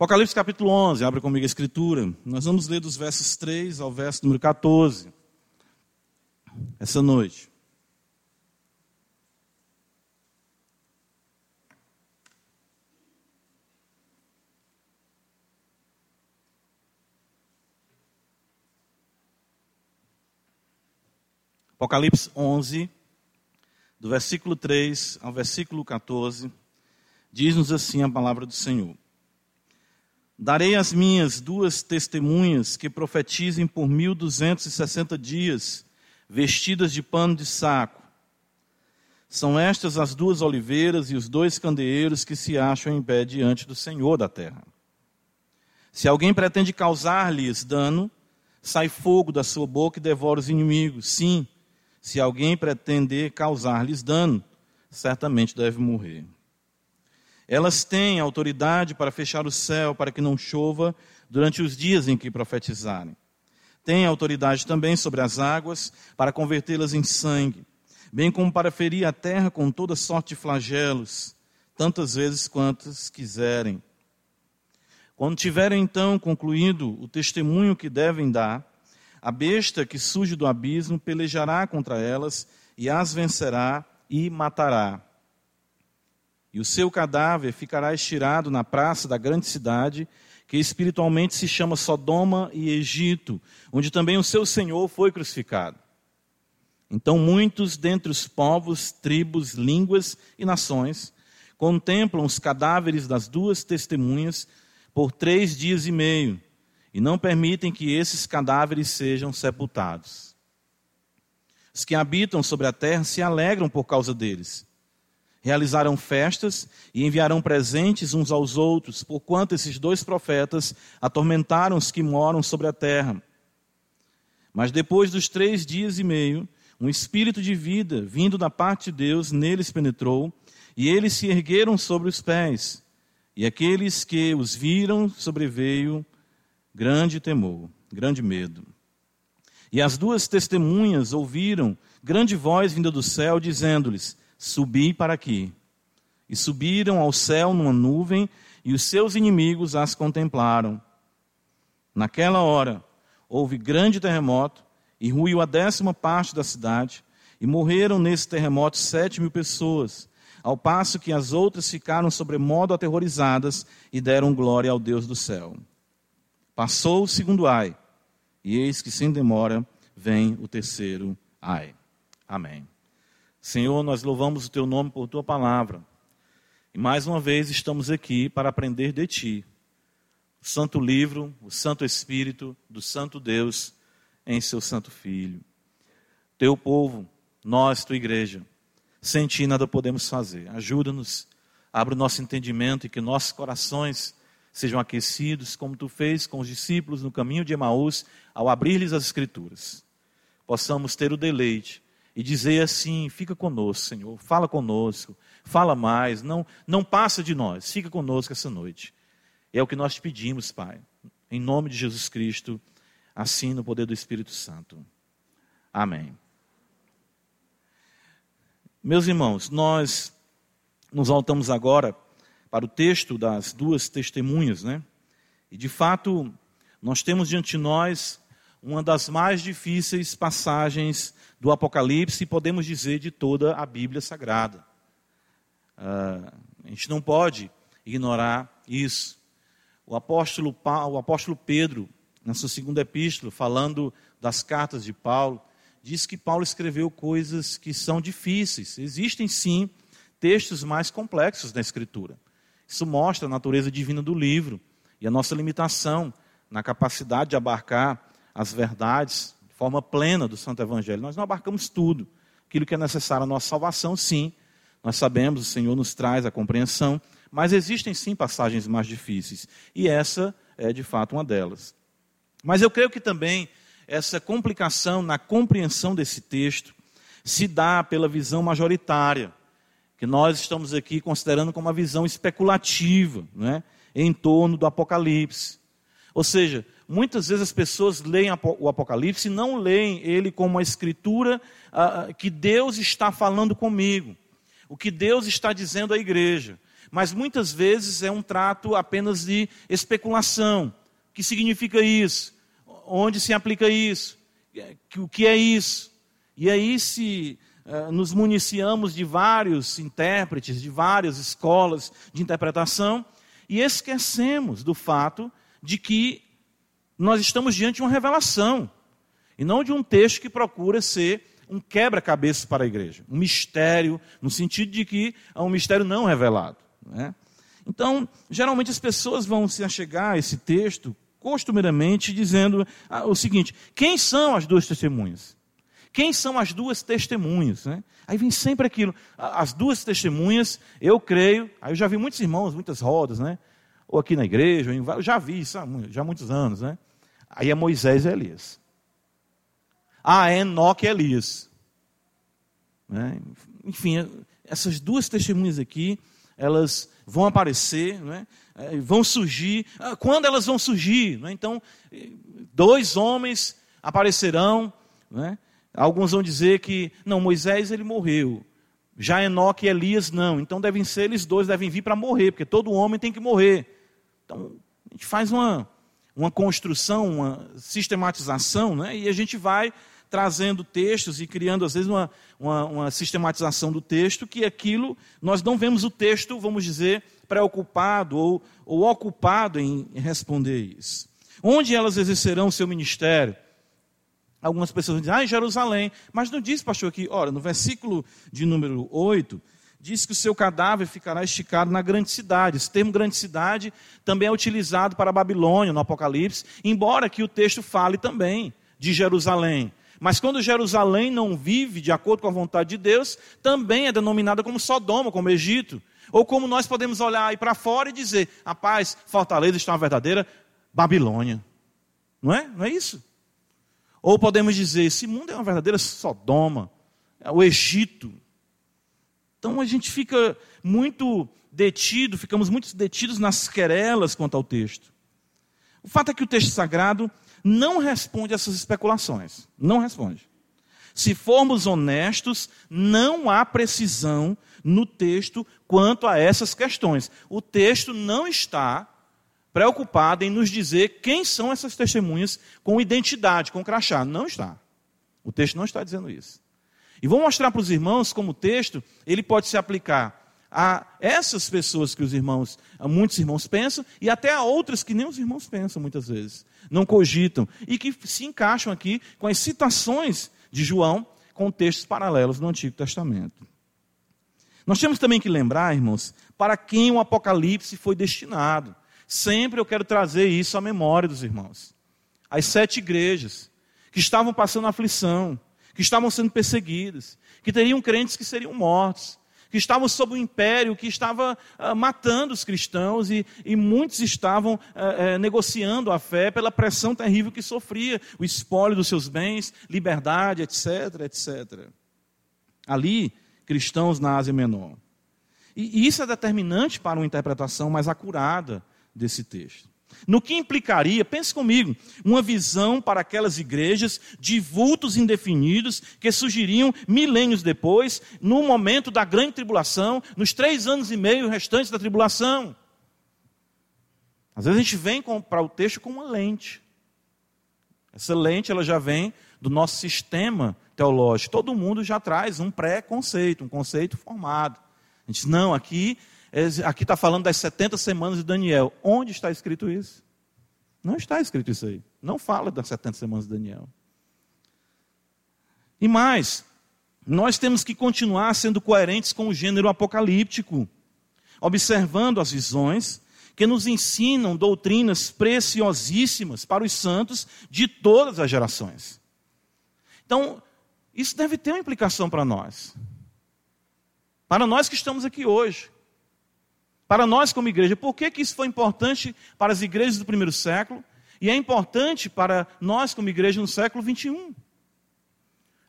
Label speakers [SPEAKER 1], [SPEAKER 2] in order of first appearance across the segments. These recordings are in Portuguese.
[SPEAKER 1] Apocalipse capítulo 11, abre comigo a escritura. Nós vamos ler dos versos 3 ao verso número 14. Essa noite. Apocalipse 11, do versículo 3 ao versículo 14, diz-nos assim a palavra do Senhor. Darei as minhas duas testemunhas que profetizem por mil duzentos e sessenta dias, vestidas de pano de saco. São estas as duas oliveiras e os dois candeeiros que se acham em pé diante do Senhor da terra. Se alguém pretende causar-lhes dano, sai fogo da sua boca e devora os inimigos. Sim, se alguém pretender causar-lhes dano, certamente deve morrer. Elas têm autoridade para fechar o céu para que não chova durante os dias em que profetizarem. Têm autoridade também sobre as águas para convertê-las em sangue, bem como para ferir a terra com toda sorte de flagelos, tantas vezes quantas quiserem. Quando tiverem então concluído o testemunho que devem dar, a besta que surge do abismo pelejará contra elas e as vencerá e matará e o seu cadáver ficará estirado na praça da grande cidade, que espiritualmente se chama Sodoma e Egito, onde também o seu Senhor foi crucificado. Então, muitos dentre os povos, tribos, línguas e nações contemplam os cadáveres das duas testemunhas por três dias e meio e não permitem que esses cadáveres sejam sepultados. Os que habitam sobre a terra se alegram por causa deles realizarão festas e enviarão presentes uns aos outros, porquanto esses dois profetas atormentaram os que moram sobre a terra. Mas depois dos três dias e meio, um espírito de vida, vindo da parte de Deus, neles penetrou, e eles se ergueram sobre os pés. E aqueles que os viram sobreveio grande temor, grande medo. E as duas testemunhas ouviram grande voz vinda do céu, dizendo-lhes: Subi para aqui. E subiram ao céu numa nuvem, e os seus inimigos as contemplaram. Naquela hora, houve grande terremoto, e ruiu a décima parte da cidade, e morreram nesse terremoto sete mil pessoas, ao passo que as outras ficaram sobremodo aterrorizadas e deram glória ao Deus do céu. Passou o segundo ai, e eis que sem demora vem o terceiro ai. Amém. Senhor, nós louvamos o teu nome por tua palavra. E mais uma vez estamos aqui para aprender de ti. O santo livro, o santo espírito do santo Deus em seu santo filho. Teu povo, nós, tua igreja, sem ti nada podemos fazer. Ajuda-nos, abre o nosso entendimento e que nossos corações sejam aquecidos, como tu fez com os discípulos no caminho de Emaús, ao abrir-lhes as Escrituras. Possamos ter o deleite e dizer assim: fica conosco, Senhor, fala conosco, fala mais, não, não passa de nós, fica conosco essa noite. É o que nós te pedimos, Pai, em nome de Jesus Cristo, assim no poder do Espírito Santo. Amém. Meus irmãos, nós nos voltamos agora para o texto das duas testemunhas, né? E de fato, nós temos diante de nós uma das mais difíceis passagens do Apocalipse, podemos dizer, de toda a Bíblia Sagrada. Uh, a gente não pode ignorar isso. O apóstolo, Paulo, o apóstolo Pedro, na sua segunda epístola, falando das cartas de Paulo, diz que Paulo escreveu coisas que são difíceis. Existem sim textos mais complexos na Escritura. Isso mostra a natureza divina do livro e a nossa limitação na capacidade de abarcar as verdades de forma plena do Santo Evangelho. Nós não abarcamos tudo. Aquilo que é necessário à nossa salvação, sim. Nós sabemos, o Senhor nos traz a compreensão, mas existem sim passagens mais difíceis. E essa é de fato uma delas. Mas eu creio que também essa complicação na compreensão desse texto se dá pela visão majoritária, que nós estamos aqui considerando como uma visão especulativa, né, em torno do Apocalipse. Ou seja, muitas vezes as pessoas leem o Apocalipse e não leem ele como uma escritura ah, ah, que Deus está falando comigo, o que Deus está dizendo à igreja. mas muitas vezes é um trato apenas de especulação. O que significa isso? Onde se aplica isso? O que é isso? E aí, se uh, nos municiamos de vários intérpretes, de várias escolas de interpretação, e esquecemos do fato de que nós estamos diante de uma revelação, e não de um texto que procura ser um quebra-cabeça para a igreja, um mistério, no sentido de que é um mistério não revelado. Né? Então, geralmente as pessoas vão se achegar a esse texto costumeiramente dizendo ah, o seguinte: quem são as duas testemunhas? Quem são as duas testemunhas? Né? Aí vem sempre aquilo, as duas testemunhas, eu creio, aí eu já vi muitos irmãos, muitas rodas, né? Ou aqui na igreja, já vi isso já há muitos anos, né? Aí é Moisés e Elias. Ah, é Enoque e Elias. Né? Enfim, essas duas testemunhas aqui, elas vão aparecer, né? vão surgir. Ah, quando elas vão surgir? Né? Então, dois homens aparecerão. Né? Alguns vão dizer que, não, Moisés ele morreu. Já Enoque e Elias não. Então devem ser eles dois, devem vir para morrer, porque todo homem tem que morrer. Então, a gente faz uma, uma construção, uma sistematização, né? e a gente vai trazendo textos e criando, às vezes, uma, uma, uma, sistematização do texto, que aquilo, nós não vemos o texto, vamos dizer, preocupado ou, ou ocupado em responder isso. Onde elas exercerão o seu ministério? Algumas pessoas dizem, ah, em Jerusalém. Mas não diz, pastor, aqui, olha, no versículo de número 8, diz que o seu cadáver ficará esticado na grande cidade. Esse termo grande cidade também é utilizado para Babilônia, no Apocalipse, embora que o texto fale também de Jerusalém. Mas quando Jerusalém não vive de acordo com a vontade de Deus, também é denominada como Sodoma, como Egito. Ou como nós podemos olhar aí para fora e dizer, rapaz, Fortaleza está uma verdadeira Babilônia. Não é? Não é isso? Ou podemos dizer, esse mundo é uma verdadeira Sodoma, é o Egito. Então a gente fica muito detido, ficamos muito detidos nas querelas quanto ao texto. O fato é que o texto sagrado não responde a essas especulações. Não responde. Se formos honestos, não há precisão no texto quanto a essas questões. O texto não está preocupado em nos dizer quem são essas testemunhas com identidade, com crachá. Não está. O texto não está dizendo isso. E vou mostrar para os irmãos como o texto ele pode se aplicar a essas pessoas que os irmãos, muitos irmãos pensam, e até a outras que nem os irmãos pensam muitas vezes, não cogitam, e que se encaixam aqui com as citações de João com textos paralelos no Antigo Testamento. Nós temos também que lembrar, irmãos, para quem o Apocalipse foi destinado. Sempre eu quero trazer isso à memória dos irmãos. As sete igrejas que estavam passando aflição, que estavam sendo perseguidas, que teriam crentes que seriam mortos, que estavam sob o império, que estava uh, matando os cristãos e, e muitos estavam uh, uh, negociando a fé pela pressão terrível que sofria, o espólio dos seus bens, liberdade, etc, etc. Ali, cristãos na Ásia Menor. E isso é determinante para uma interpretação mais acurada desse texto. No que implicaria, pense comigo, uma visão para aquelas igrejas de vultos indefinidos que surgiriam milênios depois, no momento da grande tribulação, nos três anos e meio restantes da tribulação. Às vezes a gente vem para o texto com uma lente. Essa lente ela já vem do nosso sistema teológico. Todo mundo já traz um pré-conceito, um conceito formado. A gente diz, não, aqui Aqui está falando das 70 semanas de Daniel. Onde está escrito isso? Não está escrito isso aí. Não fala das 70 semanas de Daniel. E mais, nós temos que continuar sendo coerentes com o gênero apocalíptico, observando as visões que nos ensinam doutrinas preciosíssimas para os santos de todas as gerações. Então, isso deve ter uma implicação para nós. Para nós que estamos aqui hoje. Para nós, como igreja, por que, que isso foi importante para as igrejas do primeiro século e é importante para nós, como igreja, no século 21?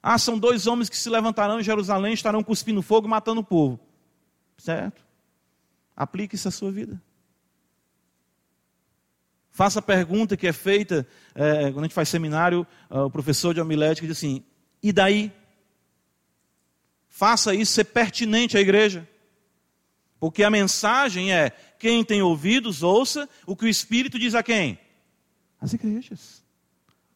[SPEAKER 1] Ah, são dois homens que se levantarão em Jerusalém, estarão cuspindo fogo e matando o povo. Certo? Aplique isso à sua vida. Faça a pergunta que é feita é, quando a gente faz seminário, uh, o professor de homilética diz assim: e daí? Faça isso ser pertinente à igreja. Porque a mensagem é: quem tem ouvidos, ouça o que o Espírito diz a quem? As igrejas.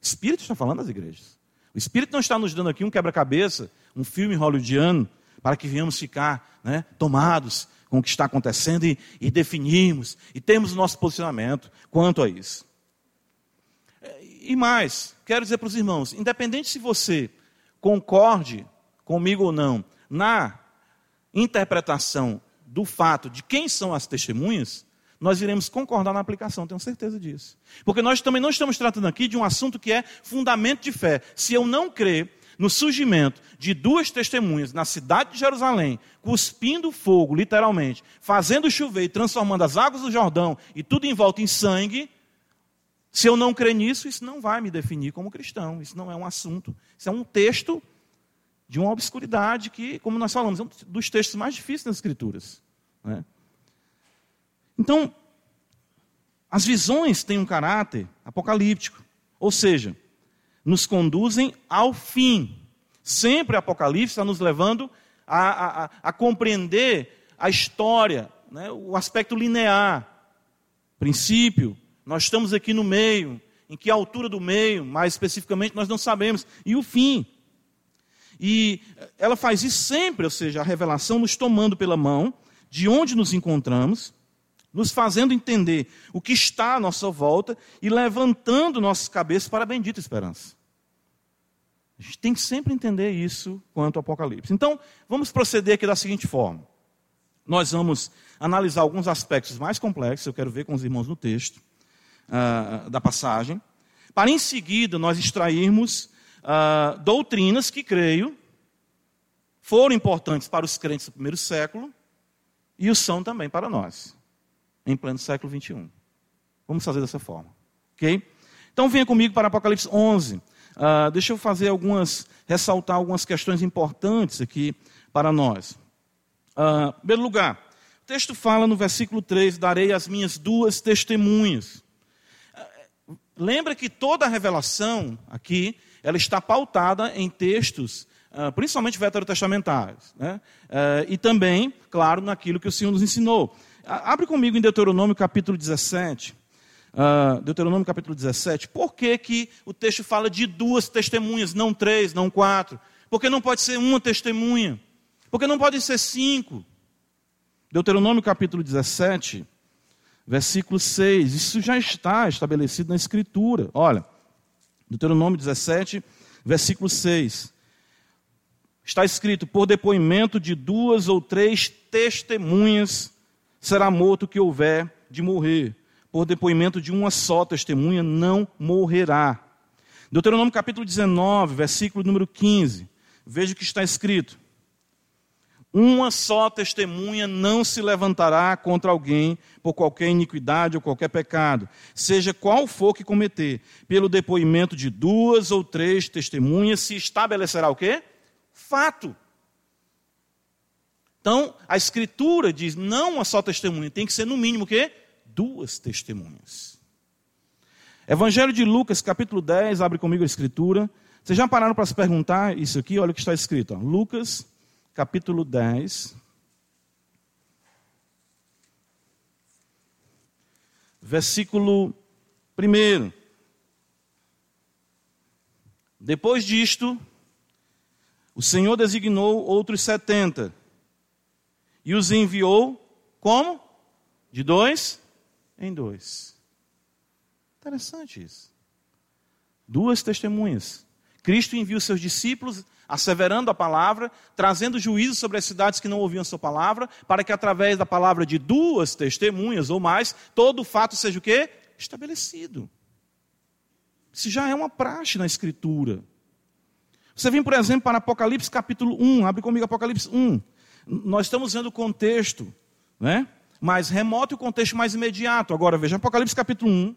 [SPEAKER 1] O Espírito está falando às igrejas. O Espírito não está nos dando aqui um quebra-cabeça, um filme hollywoodiano, para que venhamos ficar né, tomados com o que está acontecendo e, e definirmos e temos o nosso posicionamento quanto a isso. E mais, quero dizer para os irmãos: independente se você concorde comigo ou não na interpretação do fato de quem são as testemunhas, nós iremos concordar na aplicação, tenho certeza disso. Porque nós também não estamos tratando aqui de um assunto que é fundamento de fé. Se eu não crer no surgimento de duas testemunhas na cidade de Jerusalém, cuspindo fogo, literalmente, fazendo chover e transformando as águas do Jordão e tudo em volta em sangue, se eu não crer nisso, isso não vai me definir como cristão. Isso não é um assunto. Isso é um texto de uma obscuridade que, como nós falamos, é um dos textos mais difíceis das Escrituras. Né? Então, as visões têm um caráter apocalíptico, ou seja, nos conduzem ao fim. Sempre o Apocalipse está nos levando a, a, a compreender a história, né? o aspecto linear, princípio. Nós estamos aqui no meio, em que altura do meio, mais especificamente, nós não sabemos, e o fim. E ela faz isso sempre, ou seja, a revelação nos tomando pela mão, de onde nos encontramos, nos fazendo entender o que está à nossa volta e levantando nossas cabeças para a bendita esperança. A gente tem que sempre entender isso quanto ao Apocalipse. Então, vamos proceder aqui da seguinte forma. Nós vamos analisar alguns aspectos mais complexos, eu quero ver com os irmãos no texto uh, da passagem, para em seguida nós extrairmos uh, doutrinas que, creio, foram importantes para os crentes do primeiro século e o são também para nós em pleno século 21. Vamos fazer dessa forma. Ok? Então venha comigo para Apocalipse 11. Uh, ah, deixa eu fazer algumas, ressaltar algumas questões importantes aqui para nós. Uh, em primeiro lugar, o texto fala no versículo 3: Darei as minhas duas testemunhas. Lembra que toda a revelação aqui, ela está pautada em textos, uh, principalmente veterotestamentários. Né? e também, claro, naquilo que o Senhor nos ensinou. Abre comigo em Deuteronômio capítulo 17. Uh, ah, Deuteronômio capítulo 17. Por que, que o texto fala de duas testemunhas, não três, não quatro? Porque não pode ser uma testemunha? Porque não pode ser cinco? Deuteronômio capítulo 17, versículo 6. Isso já está estabelecido na Escritura. Olha, Deuteronômio 17, versículo 6. Está escrito: por depoimento de duas ou três testemunhas será morto o que houver de morrer. Por depoimento de uma só testemunha não morrerá. Deuteronômio capítulo 19, versículo número 15. Veja o que está escrito. Uma só testemunha não se levantará contra alguém por qualquer iniquidade ou qualquer pecado, seja qual for que cometer. Pelo depoimento de duas ou três testemunhas se estabelecerá o quê? Fato. Então, a escritura diz não uma só testemunha, tem que ser no mínimo o quê? Duas testemunhas. Evangelho de Lucas, capítulo 10, abre comigo a escritura. Vocês já pararam para se perguntar isso aqui? Olha o que está escrito. Ó. Lucas, capítulo 10. Versículo 1. Depois disto, o Senhor designou outros setenta e os enviou como? De dois em dois. Interessante isso. Duas testemunhas. Cristo envia os seus discípulos, asseverando a palavra, trazendo juízo sobre as cidades que não ouviam a sua palavra, para que através da palavra de duas testemunhas ou mais, todo o fato seja o quê? Estabelecido. Isso já é uma praxe na Escritura. Você vem, por exemplo, para Apocalipse capítulo 1, abre comigo Apocalipse 1. Nós estamos vendo o contexto, né? mais remoto e o contexto mais imediato. Agora veja, Apocalipse capítulo 1.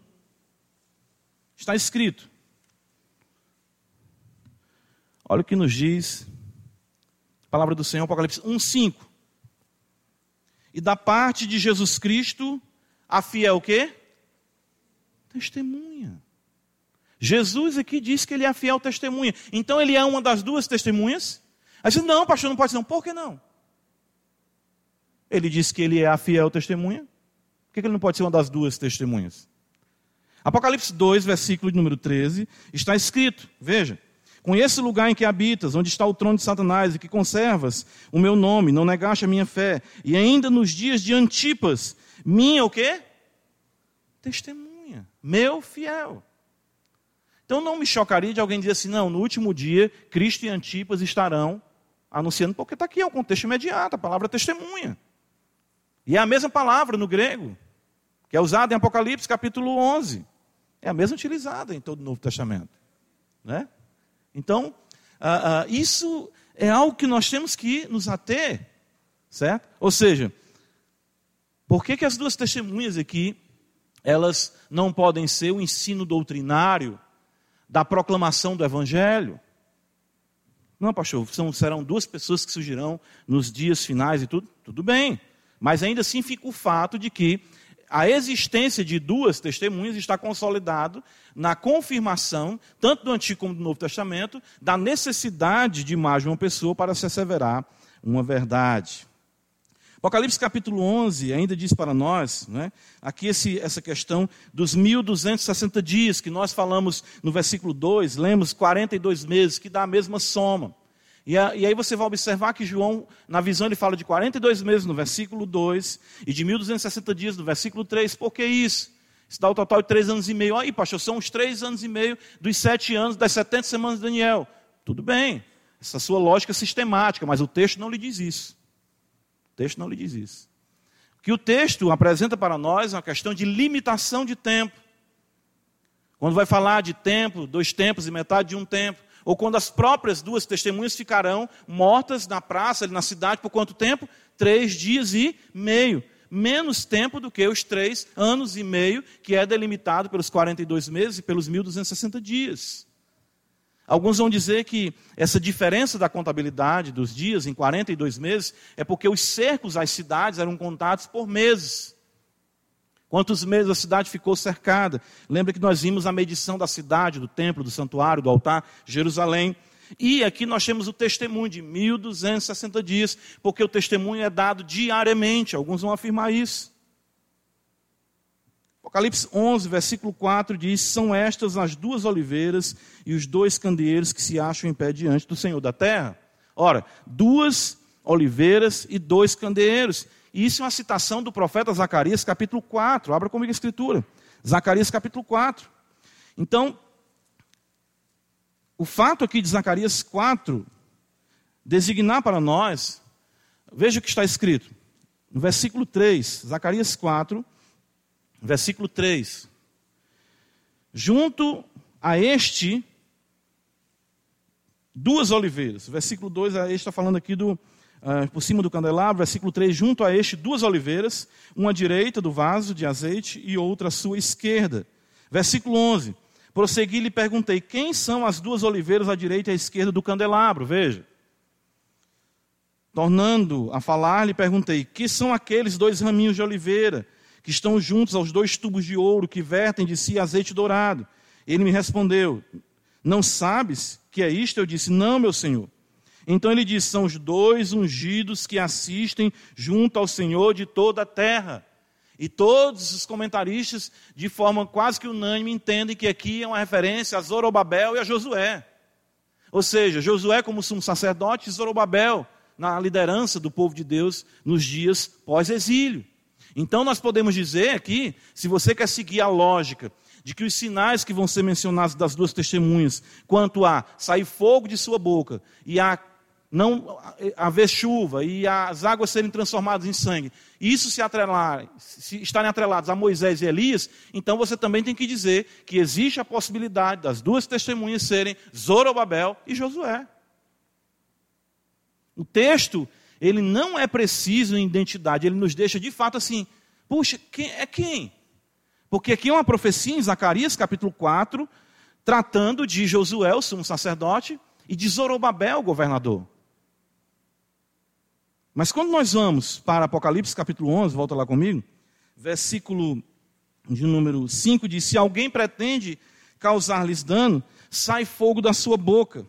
[SPEAKER 1] Está escrito. Olha o que nos diz a palavra do Senhor, Apocalipse 1, 5. E da parte de Jesus Cristo, a fiel o quê? Testemunha. Jesus aqui diz que ele é a fiel testemunha. Então ele é uma das duas testemunhas? Aí você não, pastor, não pode ser não. Por que não? Ele disse que ele é a fiel testemunha. Por que ele não pode ser uma das duas testemunhas? Apocalipse 2, versículo de número 13, está escrito: Veja, conheço o lugar em que habitas, onde está o trono de Satanás, e que conservas o meu nome, não negaste a minha fé, e ainda nos dias de Antipas, minha o quê? Testemunha, meu fiel. Então não me chocaria de alguém dizer assim, não, no último dia, Cristo e Antipas estarão anunciando, porque está aqui, é um contexto imediato, a palavra testemunha. E é a mesma palavra no grego, que é usada em Apocalipse capítulo 11. É a mesma utilizada em todo o Novo Testamento. Né? Então, uh, uh, isso é algo que nós temos que nos ater, certo? Ou seja, por que, que as duas testemunhas aqui, elas não podem ser o ensino doutrinário da proclamação do Evangelho? Não, pastor, são, serão duas pessoas que surgirão nos dias finais e tudo. Tudo bem. Mas ainda assim fica o fato de que a existência de duas testemunhas está consolidado na confirmação, tanto do Antigo como do Novo Testamento, da necessidade de mais de uma pessoa para se asseverar uma verdade. Apocalipse capítulo 11 ainda diz para nós, né, aqui esse, essa questão dos 1260 dias, que nós falamos no versículo 2, lemos 42 meses, que dá a mesma soma. E, aí você vai observar que João, na visão, ele fala de 42 meses no versículo 2 e de 1260 dias no versículo 3. Por que isso? Isso dá o total de três anos e meio. Aí, pastor, são os três anos e meio dos sete anos, das 70 semanas de Daniel. Tudo bem, essa sua lógica sistemática, mas o texto não lhe diz isso. O texto não lhe diz isso. O que o texto apresenta para nós é uma questão de limitação de tempo. Quando vai falar de tempo, dois tempos e metade de um tempo, ou quando as próprias duas testemunhas ficarão mortas na praça, na cidade, por quanto tempo? Três dias e meio. Menos tempo do que os três anos e meio, que é delimitado pelos 42 meses e pelos 1.260 dias. Alguns vão dizer que essa diferença da contabilidade dos dias em 42 meses é porque os cercos às cidades eram contados por meses. Quantos meses a cidade ficou cercada? Lembra que nós vimos a medição da cidade, do templo, do santuário, do altar, Jerusalém. E aqui nós temos o testemunho de 1260 dias, porque o testemunho é dado diariamente. Alguns vão afirmar isso. Apocalipse 11, versículo 4 diz: São estas as duas oliveiras e os dois candeeiros que se acham em pé diante do Senhor da terra. Ora, duas oliveiras e dois candeeiros. Isso é uma citação do profeta Zacarias, capítulo 4. Abra comigo a escritura. Zacarias, capítulo 4. Então, o fato aqui de Zacarias 4 designar para nós, veja o que está escrito. No versículo 3, Zacarias 4, versículo 3. Junto a este, duas oliveiras. Versículo 2, a este está falando aqui do, uh, por cima do candelabro, versículo 3, junto a este duas oliveiras, uma à direita do vaso de azeite e outra à sua esquerda. Versículo 11, prossegui e lhe perguntei, quem são as duas oliveiras à direita e à esquerda do candelabro? Veja. Tornando a falar, lhe perguntei, que são aqueles dois raminhos de oliveira que estão juntos aos dois tubos de ouro que vertem de si azeite dourado? Ele me respondeu, não sabes que é isto? Eu disse, não, meu senhor. Então ele diz: são os dois ungidos que assistem junto ao Senhor de toda a terra. E todos os comentaristas, de forma quase que unânime, entendem que aqui é uma referência a Zorobabel e a Josué. Ou seja, Josué como sumo sacerdote e Zorobabel na liderança do povo de Deus nos dias pós-exílio. Então nós podemos dizer aqui, se você quer seguir a lógica de que os sinais que vão ser mencionados das duas testemunhas, quanto a sair fogo de sua boca e a não haver chuva e as águas serem transformadas em sangue, isso se atrelar, se estarem atrelados a Moisés e Elias, então você também tem que dizer que existe a possibilidade das duas testemunhas serem Zorobabel e Josué. O texto, ele não é preciso em identidade, ele nos deixa de fato assim, puxa, quem é quem? Porque aqui é uma profecia em Zacarias capítulo 4, tratando de Josué, o sumo sacerdote, e de Zorobabel, o governador. Mas quando nós vamos para Apocalipse capítulo 11, volta lá comigo, versículo de número 5 diz: Se alguém pretende causar-lhes dano, sai fogo da sua boca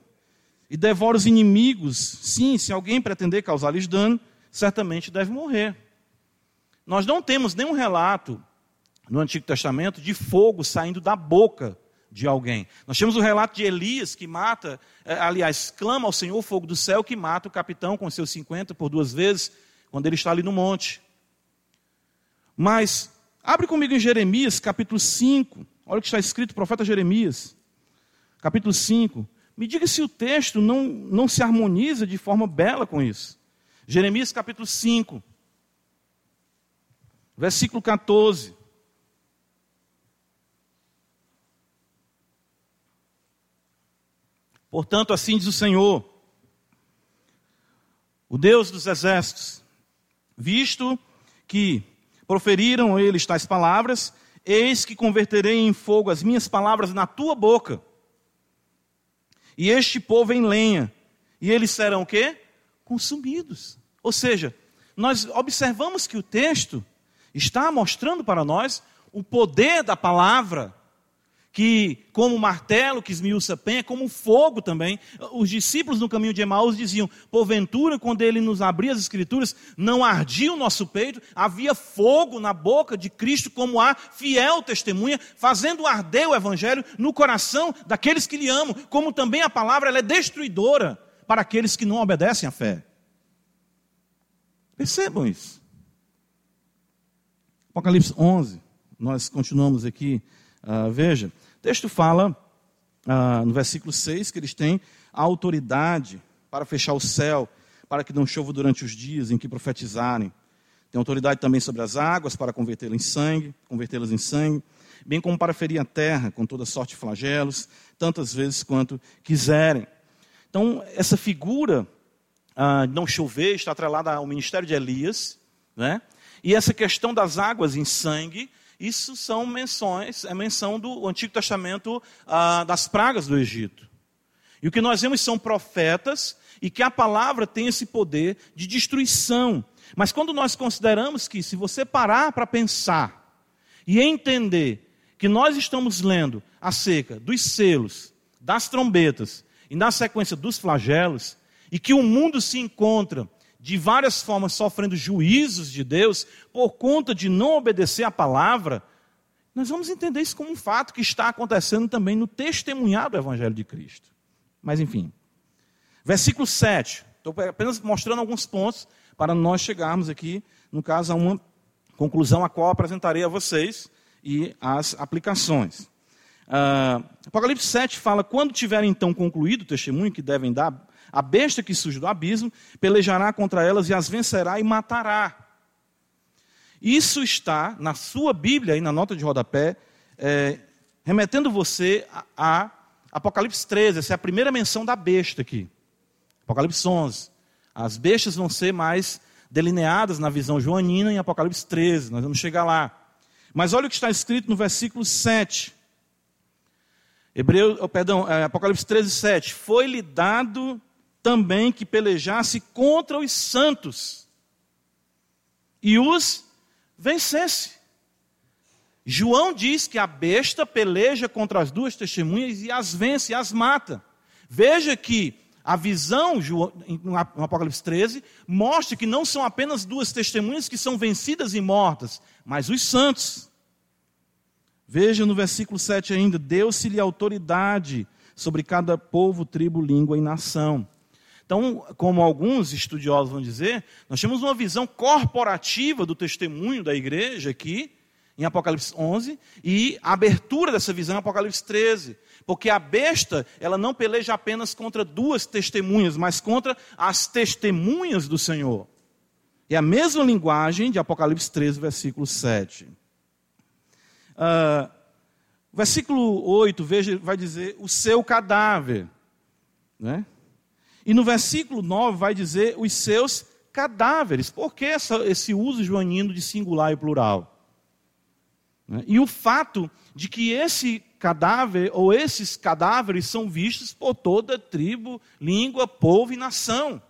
[SPEAKER 1] e devora os inimigos. Sim, se alguém pretender causar-lhes dano, certamente deve morrer. nós não temos nenhum relato no Antigo Testamento de fogo saindo da boca de alguém. Nós temos o relato de Elias que mata, é, aliás, clama ao Senhor fogo do céu que mata o capitão com seus 50 por duas vezes, quando ele está ali no monte. Mas, abre comigo em Jeremias, capítulo 5. Olha o que está escrito, profeta Jeremias, capítulo 5. Me diga se o texto não, não se harmoniza de forma bela com isso. Jeremias, capítulo 5, versículo 14. Portanto, assim diz o Senhor, o Deus dos exércitos, visto que proferiram eles tais palavras, eis que converterei em fogo as minhas palavras na tua boca. E este povo em lenha, e eles serão o quê? Consumidos. Ou seja, nós observamos que o texto está mostrando para nós o poder da palavra que, como martelo que esmiuça a penha, como fogo também. Os discípulos no caminho de Emaús diziam: porventura, quando ele nos abria as Escrituras, não ardia o nosso peito, havia fogo na boca de Cristo, como há fiel testemunha, fazendo arder o Evangelho no coração daqueles que lhe amam, como também a palavra ela é destruidora para aqueles que não obedecem à fé. Percebam isso. Apocalipse 11, nós continuamos aqui, uh, veja. Texto fala, ah, no versículo 6, que eles têm a autoridade para fechar o céu, para que não chova durante os dias em que profetizarem. Tem autoridade também sobre as águas para convertê-las em sangue, convertê-las em sangue, bem como para ferir a terra com toda sorte de flagelos, tantas vezes quanto quiserem. Então, essa figura ah, não chover está atrelada ao ministério de Elias, né? E essa questão das águas em sangue isso são menções, é menção do Antigo Testamento ah, das pragas do Egito. E o que nós vemos são profetas e que a palavra tem esse poder de destruição. Mas quando nós consideramos que, se você parar para pensar e entender que nós estamos lendo acerca dos selos, das trombetas e na sequência dos flagelos, e que o mundo se encontra de várias formas sofrendo juízos de Deus por conta de não obedecer à palavra, nós vamos entender isso como um fato que está acontecendo também no testemunhar do Evangelho de Cristo. Mas enfim. Versículo 7. Estou apenas mostrando alguns pontos para nós chegarmos aqui, no caso, a uma conclusão a qual apresentarei a vocês e as aplicações. Uh, Apocalipse 7 fala: quando tiverem então concluído o testemunho que devem dar a besta que surge do abismo pelejará contra elas e as vencerá e matará. Isso está na sua Bíblia, aí na nota de rodapé, é, remetendo você a, a Apocalipse 13. Essa é a primeira menção da besta aqui. Apocalipse 11. As bestas vão ser mais delineadas na visão joanina em Apocalipse 13. Nós vamos chegar lá. Mas olha o que está escrito no versículo 7. Hebreu, oh, perdão, é, Apocalipse 13, 7. Foi-lhe dado também que pelejasse contra os santos e os vencesse. João diz que a besta peleja contra as duas testemunhas e as vence, as mata. Veja que a visão, no Apocalipse 13, mostra que não são apenas duas testemunhas que são vencidas e mortas, mas os santos. Veja no versículo 7 ainda: deu-se-lhe autoridade sobre cada povo, tribo, língua e nação. Então, como alguns estudiosos vão dizer, nós temos uma visão corporativa do testemunho da igreja aqui, em Apocalipse 11, e a abertura dessa visão em Apocalipse 13. Porque a besta, ela não peleja apenas contra duas testemunhas, mas contra as testemunhas do Senhor. É a mesma linguagem de Apocalipse 13, versículo 7. Uh, versículo 8, veja, vai dizer o seu cadáver. Né? E no versículo 9 vai dizer os seus cadáveres. Por que essa, esse uso joanino de singular e plural? Né? E o fato de que esse cadáver, ou esses cadáveres, são vistos por toda tribo, língua, povo e nação.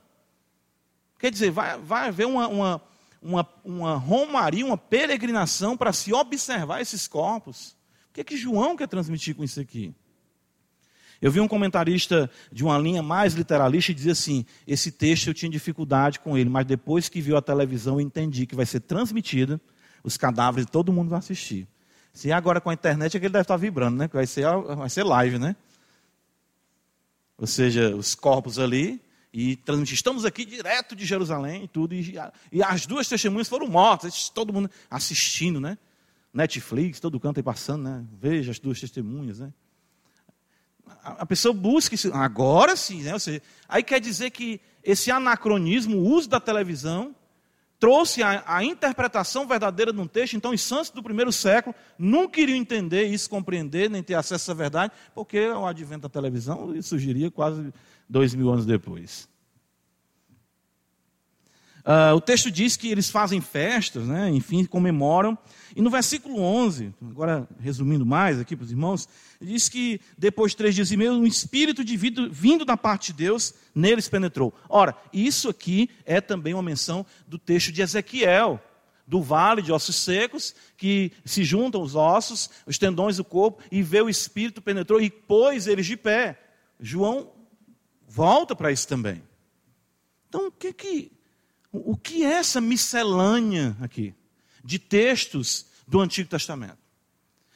[SPEAKER 1] Quer dizer, vai, vai haver uma, uma, uma, uma romaria, uma peregrinação para se observar esses corpos. O que, é que João quer transmitir com isso aqui? Eu vi um comentarista de uma linha mais literalista e dizia assim: esse texto eu tinha dificuldade com ele, mas depois que viu a televisão eu entendi que vai ser transmitida, os cadáveres todo mundo vai assistir. Se agora com a internet é que ele deve estar vibrando, né? Vai ser, vai ser live, né? Ou seja, os corpos ali e transmitir. Estamos aqui direto de Jerusalém e tudo. E, e as duas testemunhas foram mortas, todo mundo assistindo, né? Netflix, todo canto aí passando, né? Veja as duas testemunhas, né? A, a pessoa busca isso, agora sim, né? Ou seja, aí quer dizer que esse anacronismo, o uso da televisão, trouxe a, a, interpretação verdadeira de um texto. Então, os santos do primeiro século nunca iriam entender isso, compreender, nem ter acesso essa verdade, porque o advento da televisão surgiria quase dois mil anos depois. Uh, o texto diz que eles fazem festas, né, enfim, comemoram. E no versículo 11, agora resumindo mais aqui para os irmãos, diz que depois de três dias e meio, um espírito de vida, vindo da parte de Deus neles penetrou. Ora, isso aqui é também uma menção do texto de Ezequiel, do vale de ossos secos, que se juntam os ossos, os tendões do corpo, e vê o espírito penetrou e pôs eles de pé. João volta para isso também. Então, o que que o que é essa miscelânea aqui de textos do Antigo Testamento?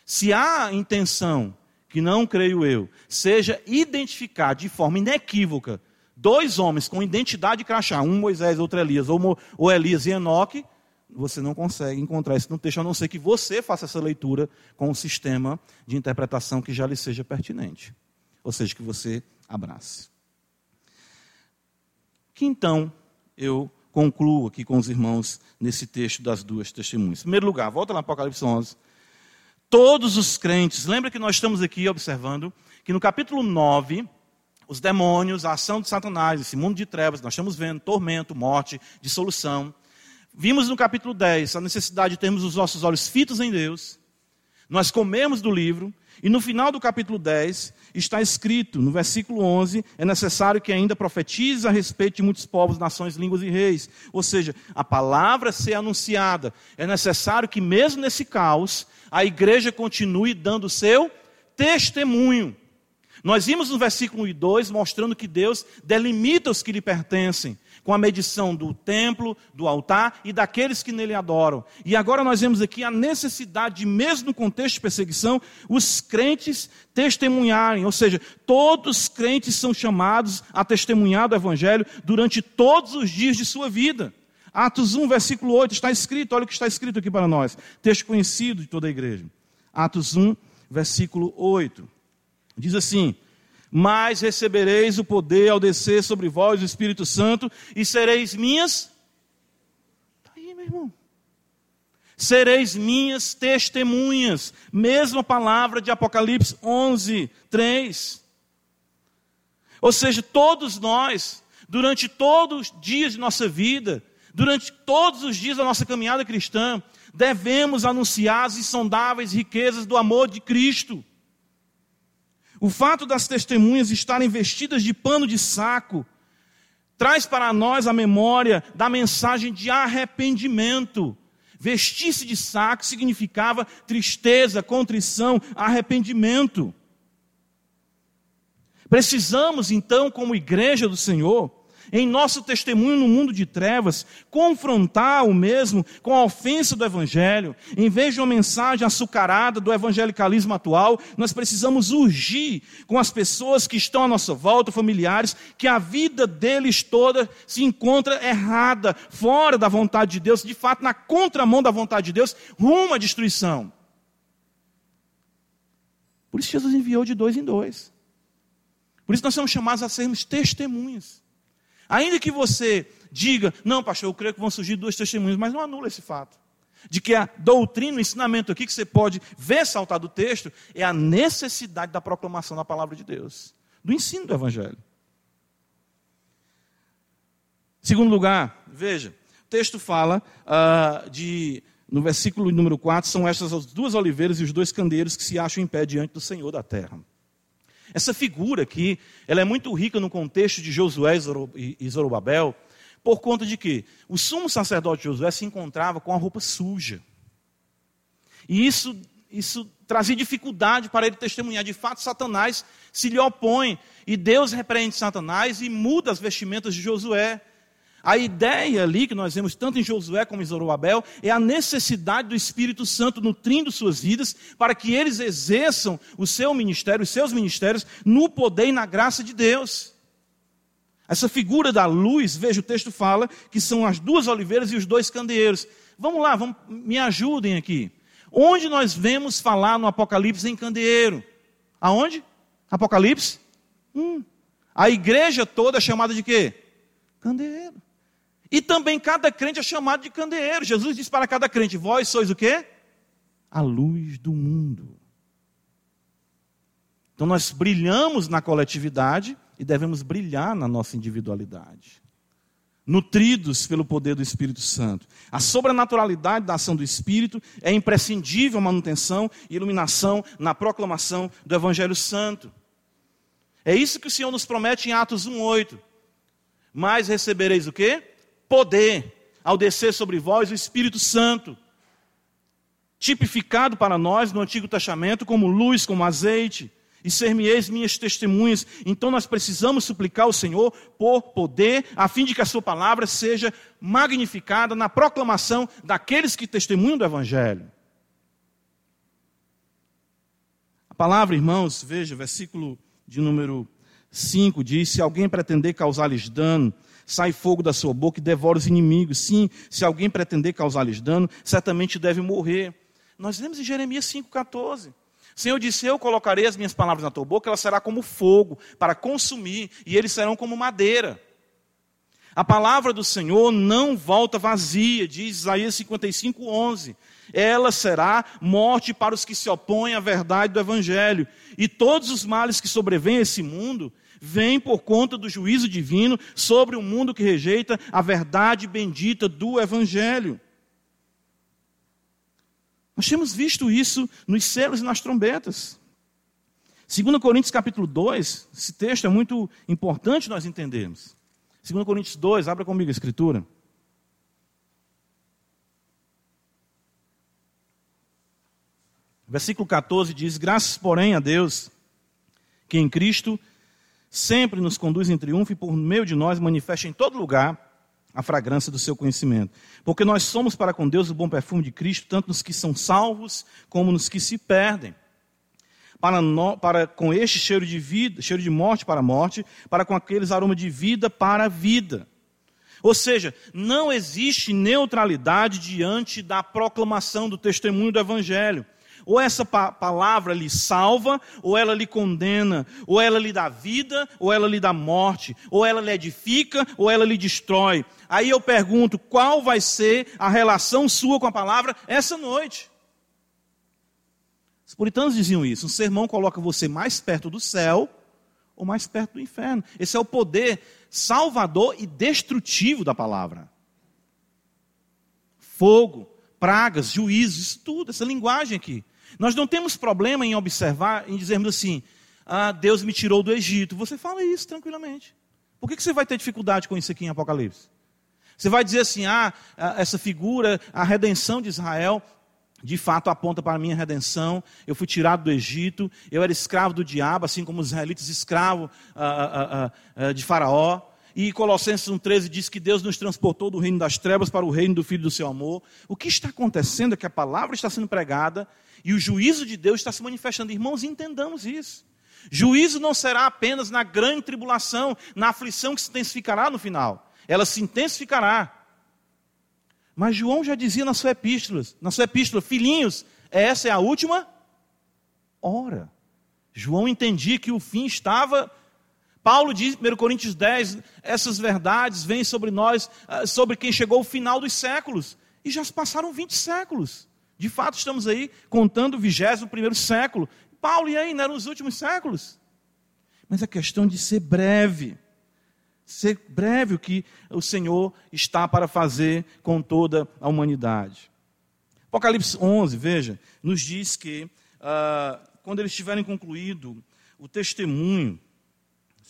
[SPEAKER 1] Se há intenção, que não creio eu, seja identificar de forma inequívoca dois homens com identidade crachá, um Moisés, outro Elias, ou, ou Elias e Enoque, você não consegue encontrar isso no texto, a não ser que você faça essa leitura com um sistema de interpretação que já lhe seja pertinente. Ou seja, que você abrace. Que então eu concluo aqui com os irmãos nesse texto das duas testemunhas. Em primeiro lugar, volta lá para Apocalipse 11. Todos os crentes, lembra que nós estamos aqui observando que no capítulo 9, os demônios, a ação de Satanás, esse mundo de trevas, nós estamos vendo tormento, morte, dissolução. Vimos no capítulo 10 a necessidade de termos os nossos olhos fitos em Deus. Nós comemos do livro, e no final do capítulo 10 está escrito, no versículo 11, é necessário que ainda profetize a respeito de muitos povos, nações, línguas e reis. Ou seja, a palavra ser anunciada. É necessário que, mesmo nesse caos, a igreja continue dando seu testemunho. Nós vimos no versículo 1 e 2 mostrando que Deus delimita os que lhe pertencem com a medição do templo, do altar e daqueles que nele adoram. E agora nós vemos aqui a necessidade de, mesmo no contexto de perseguição, os crentes testemunharem, ou seja, todos os crentes são chamados a testemunhar do Evangelho durante todos os dias de sua vida. Atos 1, versículo 8, está escrito, olha o que está escrito aqui para nós, texto conhecido de toda a igreja. Atos 1, versículo 8. Diz assim: mas recebereis o poder ao descer sobre vós o Espírito Santo e sereis minhas. Está aí, meu irmão. Sereis minhas testemunhas. Mesma palavra de Apocalipse 11, 3. Ou seja, todos nós, durante todos os dias de nossa vida, durante todos os dias da nossa caminhada cristã, devemos anunciar as insondáveis riquezas do amor de Cristo. O fato das testemunhas estarem vestidas de pano de saco traz para nós a memória da mensagem de arrependimento. Vestir-se de saco significava tristeza, contrição, arrependimento. Precisamos, então, como igreja do Senhor, em nosso testemunho no mundo de trevas, confrontar o mesmo com a ofensa do Evangelho, em vez de uma mensagem açucarada do evangelicalismo atual, nós precisamos urgir com as pessoas que estão à nossa volta, familiares, que a vida deles toda se encontra errada, fora da vontade de Deus, de fato na contramão da vontade de Deus, rumo à destruição. Por isso Jesus enviou de dois em dois. Por isso nós somos chamados a sermos testemunhas. Ainda que você diga, não, pastor, eu creio que vão surgir duas testemunhas, mas não anula esse fato. De que a doutrina, o ensinamento aqui que você pode ver saltar do texto, é a necessidade da proclamação da palavra de Deus, do ensino do Evangelho. Segundo lugar, veja, o texto fala uh, de, no versículo número 4, são estas as duas oliveiras e os dois candeiros que se acham em pé diante do Senhor da terra. Essa figura aqui, ela é muito rica no contexto de Josué e Zorobabel, por conta de que o sumo sacerdote Josué se encontrava com a roupa suja. E isso isso trazia dificuldade para ele testemunhar. De fato, Satanás se lhe opõe. E Deus repreende Satanás e muda as vestimentas de Josué. A ideia ali que nós vemos tanto em Josué como em Zorobabel é a necessidade do Espírito Santo nutrindo suas vidas para que eles exerçam o seu ministério, os seus ministérios, no poder e na graça de Deus. Essa figura da luz, veja, o texto fala que são as duas oliveiras e os dois candeeiros. Vamos lá, vamos, me ajudem aqui. Onde nós vemos falar no Apocalipse em candeeiro? Aonde? Apocalipse? Hum. A igreja toda é chamada de quê? Candeeiro. E também cada crente é chamado de candeeiro. Jesus diz para cada crente: Vós sois o quê? A luz do mundo. Então nós brilhamos na coletividade e devemos brilhar na nossa individualidade. Nutridos pelo poder do Espírito Santo. A sobrenaturalidade da ação do Espírito é imprescindível à manutenção e iluminação na proclamação do Evangelho Santo. É isso que o Senhor nos promete em Atos 1,8. Mas recebereis o quê? Poder ao descer sobre vós o Espírito Santo, tipificado para nós no Antigo Testamento como luz, como azeite, e ser-me-eis minhas testemunhas. Então nós precisamos suplicar ao Senhor por poder, a fim de que a sua palavra seja magnificada na proclamação daqueles que testemunham do Evangelho. A palavra, irmãos, veja, versículo de número 5 diz: Se alguém pretender causar-lhes dano, sai fogo da sua boca e devora os inimigos. Sim, se alguém pretender causar-lhes dano, certamente deve morrer. Nós lemos em Jeremias 5,14. O Senhor disse: Eu colocarei as minhas palavras na tua boca, ela será como fogo para consumir, e eles serão como madeira. A palavra do Senhor não volta vazia, diz Isaías 55, 11. Ela será morte para os que se opõem à verdade do Evangelho. E todos os males que sobrevêm a esse mundo vem por conta do juízo divino sobre o mundo que rejeita a verdade bendita do Evangelho. Nós temos visto isso nos selos e nas trombetas. 2 Coríntios capítulo 2, esse texto é muito importante nós entendermos. 2 Coríntios 2, abra comigo a escritura. Versículo 14 diz: Graças, porém, a Deus, que em Cristo sempre nos conduz em triunfo e por meio de nós manifesta em todo lugar a fragrância do seu conhecimento. Porque nós somos para com Deus o bom perfume de Cristo, tanto nos que são salvos como nos que se perdem. Para, no, para com este cheiro de vida, cheiro de morte para a morte, para com aqueles aroma de vida para a vida. Ou seja, não existe neutralidade diante da proclamação do testemunho do Evangelho. Ou essa pa palavra lhe salva, ou ela lhe condena, ou ela lhe dá vida, ou ela lhe dá morte, ou ela lhe edifica, ou ela lhe destrói. Aí eu pergunto: qual vai ser a relação sua com a palavra essa noite? Os puritanos diziam isso: um sermão coloca você mais perto do céu ou mais perto do inferno. Esse é o poder salvador e destrutivo da palavra. Fogo, pragas, juízos, tudo, essa linguagem aqui. Nós não temos problema em observar, em dizermos assim: ah, Deus me tirou do Egito. Você fala isso tranquilamente. Por que você vai ter dificuldade com isso aqui em Apocalipse? Você vai dizer assim: ah, essa figura, a redenção de Israel, de fato aponta para a minha redenção. Eu fui tirado do Egito, eu era escravo do diabo, assim como os israelitas escravos ah, ah, ah, de Faraó. E Colossenses 1,13 diz que Deus nos transportou do reino das trevas para o reino do Filho do seu amor. O que está acontecendo é que a palavra está sendo pregada e o juízo de Deus está se manifestando. Irmãos, entendamos isso. Juízo não será apenas na grande tribulação, na aflição que se intensificará no final. Ela se intensificará. Mas João já dizia na sua epístola, na sua epístola, filhinhos, essa é a última hora. João entendia que o fim estava Paulo diz, 1 Coríntios 10, essas verdades vêm sobre nós, ah, sobre quem chegou ao final dos séculos. E já se passaram 20 séculos. De fato, estamos aí contando o 21 século. Paulo, e aí, não eram os últimos séculos? Mas a questão de ser breve. Ser breve o que o Senhor está para fazer com toda a humanidade. Apocalipse 11, veja, nos diz que uh, quando eles tiverem concluído o testemunho,